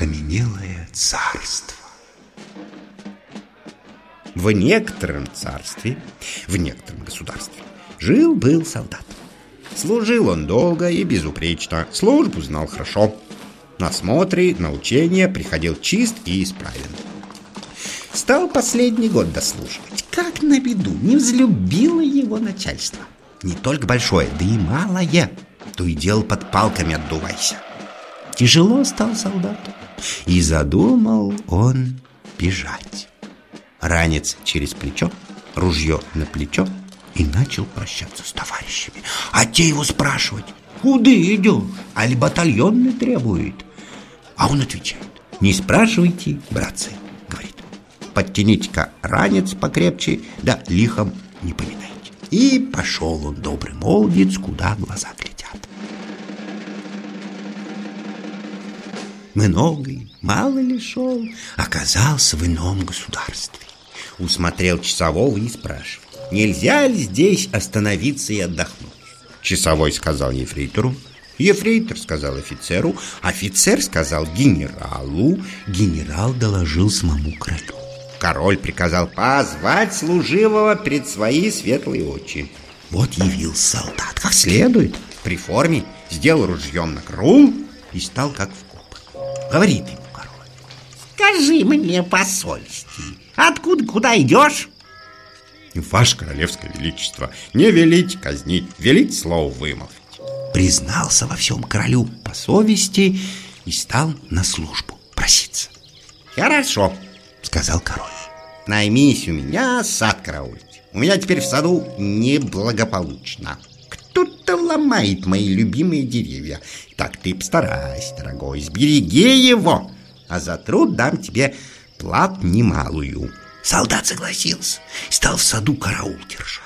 окаменелое царство. В некотором царстве, в некотором государстве жил-был солдат. Служил он долго и безупречно, службу знал хорошо. На смотры, на учения приходил чист и исправен. Стал последний год дослуживать. Как на беду, не взлюбило его начальство. Не только большое, да и малое. То и дело под палками отдувайся. Тяжело стал солдату. И задумал он бежать. Ранец через плечо, ружье на плечо и начал прощаться с товарищами. А те его спрашивать, куда идешь? Али батальонный требует? А он отвечает, не спрашивайте, братцы, говорит. Подтяните-ка ранец покрепче, да лихом не поминайте. И пошел он, добрый молодец, куда глаза глядят. Много ли, мало ли шел, оказался в ином государстве. Усмотрел часового и спрашивает, нельзя ли здесь остановиться и отдохнуть? Часовой сказал ефрейтору, Ефрейтор сказал офицеру, офицер сказал генералу, генерал доложил самому королю. Король приказал позвать служивого пред свои светлые очи. Вот явился солдат, как следует, при форме, сделал ружьем на крул и стал как вкопан. Говорит ему король. Скажи мне по совести, откуда, куда идешь? Ваше королевское величество, не велить казнить, велить слово вымолвить. Признался во всем королю по совести и стал на службу проситься. Хорошо, сказал король. Наймись у меня сад караулить. У меня теперь в саду неблагополучно. Кто-то ломает мои любимые деревья. Так ты постарайся, дорогой, сбереги его, а за труд дам тебе плат немалую. Солдат согласился, стал в саду караул держать.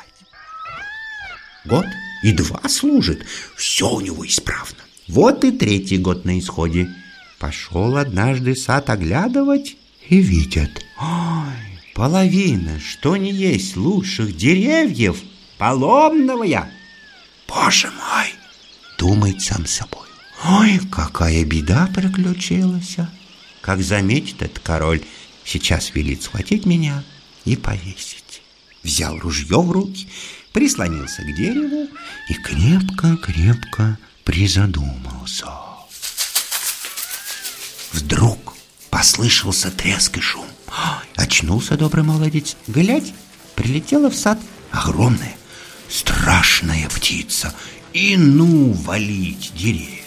Год и два служит, все у него исправно. Вот и третий год на исходе. Пошел однажды сад оглядывать и видят. Ой, половина, что не есть лучших деревьев, поломного Боже мой, думает сам собой. Ой, какая беда приключилась. Как заметит этот король, сейчас велит схватить меня и повесить. Взял ружье в руки, прислонился к дереву и крепко-крепко призадумался. Вдруг послышался треск и шум. Очнулся добрый молодец. Глядь, прилетела в сад огромная, страшная птица. И ну валить деревья.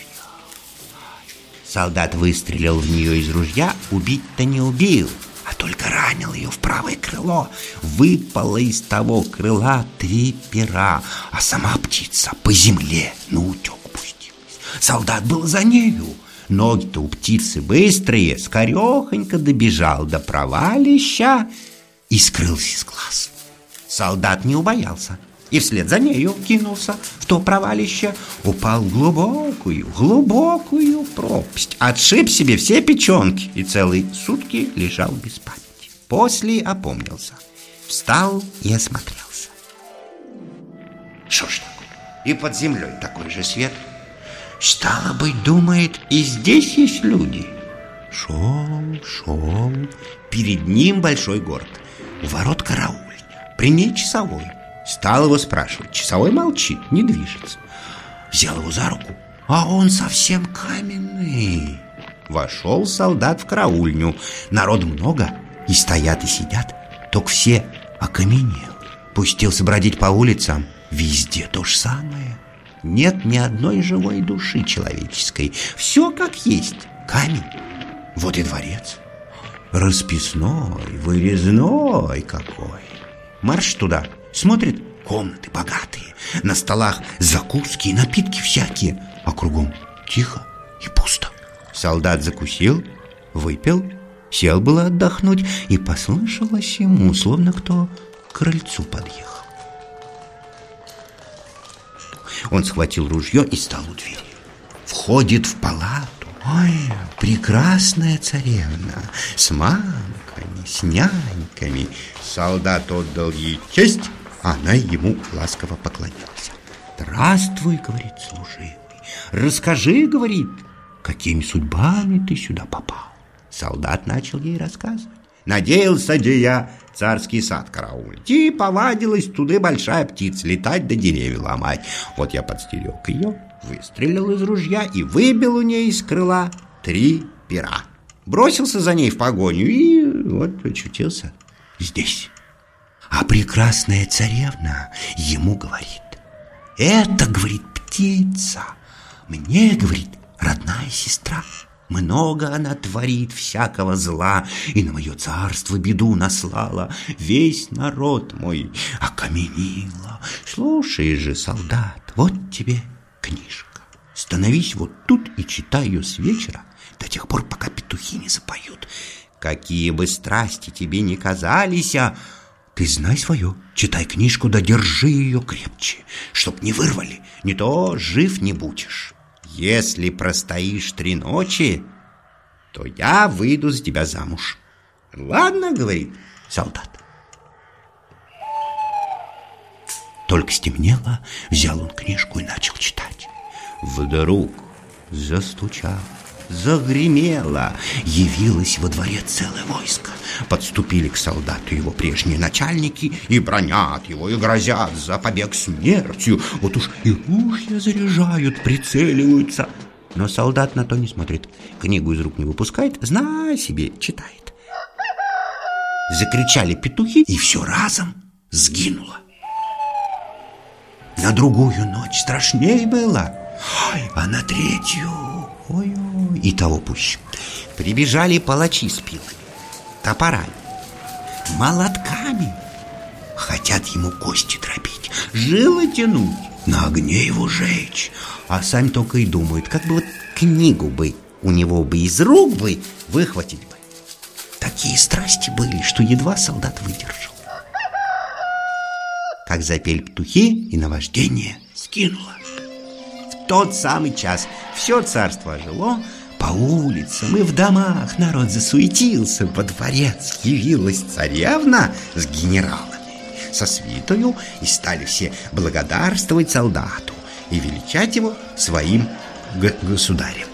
Солдат выстрелил в нее из ружья, убить-то не убил, а только ранил ее в правое крыло. Выпало из того крыла три пера, а сама птица по земле на утек пустилась. Солдат был за нею. Ноги-то у птицы быстрые, скорехонько добежал до провалища и скрылся из глаз. Солдат не убоялся и вслед за нею кинулся в то провалище, упал в глубокую, глубокую пропасть, отшиб себе все печенки и целые сутки лежал без памяти. После опомнился, встал и осмотрелся. Что ж такое? И под землей такой же свет – Стало быть, думает, и здесь есть люди. Шел, шел. Перед ним большой город. У ворот караульня. При ней часовой. Стал его спрашивать. Часовой молчит, не движется. Взял его за руку, а он совсем каменный. Вошел солдат в караульню. Народ много, и стоят, и сидят. Только все окаменел. Пустился бродить по улицам. Везде то же самое нет ни одной живой души человеческой. Все как есть. Камень. Вот и дворец. Расписной, вырезной какой. Марш туда. Смотрит, комнаты богатые. На столах закуски и напитки всякие. А кругом тихо и пусто. Солдат закусил, выпил, сел было отдохнуть, и послышалось ему, словно кто к крыльцу подъехал. Он схватил ружье и стал у двери. Входит в палату. Ой, прекрасная царевна с мамками, с няньками. Солдат отдал ей честь, она ему ласково поклонилась. «Здравствуй», — говорит служивый, — «расскажи, — говорит, — какими судьбами ты сюда попал?» Солдат начал ей рассказывать. Надеялся где я царский сад караулить. И повадилась туда большая птица летать да деревья ломать. Вот я подстерег ее, выстрелил из ружья и выбил у нее из крыла три пера. Бросился за ней в погоню и вот очутился здесь. А прекрасная царевна ему говорит, это, говорит, птица, мне, говорит, родная сестра. Много она творит всякого зла, и на мое царство беду наслала. Весь народ мой окаменила. Слушай же, солдат, вот тебе книжка. Становись вот тут и читай ее с вечера до тех пор, пока петухи не запоют. Какие бы страсти тебе ни казались, а ты знай свое, читай книжку, да держи ее крепче, чтоб не вырвали, не то жив не будешь. Если простоишь три ночи, то я выйду за тебя замуж. Ладно, говорит солдат. Только стемнело, взял он книжку и начал читать. Вдруг застучал загремело. Явилось во дворе целое войско. Подступили к солдату его прежние начальники и бронят его, и грозят за побег смертью. Вот уж и ружья заряжают, прицеливаются. Но солдат на то не смотрит, книгу из рук не выпускает, знай себе, читает. Закричали петухи, и все разом сгинуло. На другую ночь страшнее было, а на третью, ой-ой, и того пуще. Прибежали палачи с пилами, топорами, молотками. Хотят ему кости дробить, жилы тянуть, на огне его жечь. А сами только и думают, как бы вот книгу бы у него бы из рук бы выхватить бы. Такие страсти были, что едва солдат выдержал. Как запели петухи, и наваждение скинуло. Тот самый час все царство ожило, по улицам и в домах народ засуетился, во дворец явилась царевна с генералами, со свитою, и стали все благодарствовать солдату и величать его своим государем.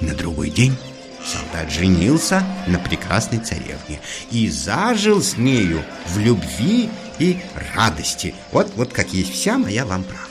На другой день солдат женился на прекрасной царевне и зажил с нею в любви и радости. Вот, вот как есть вся моя вам правда.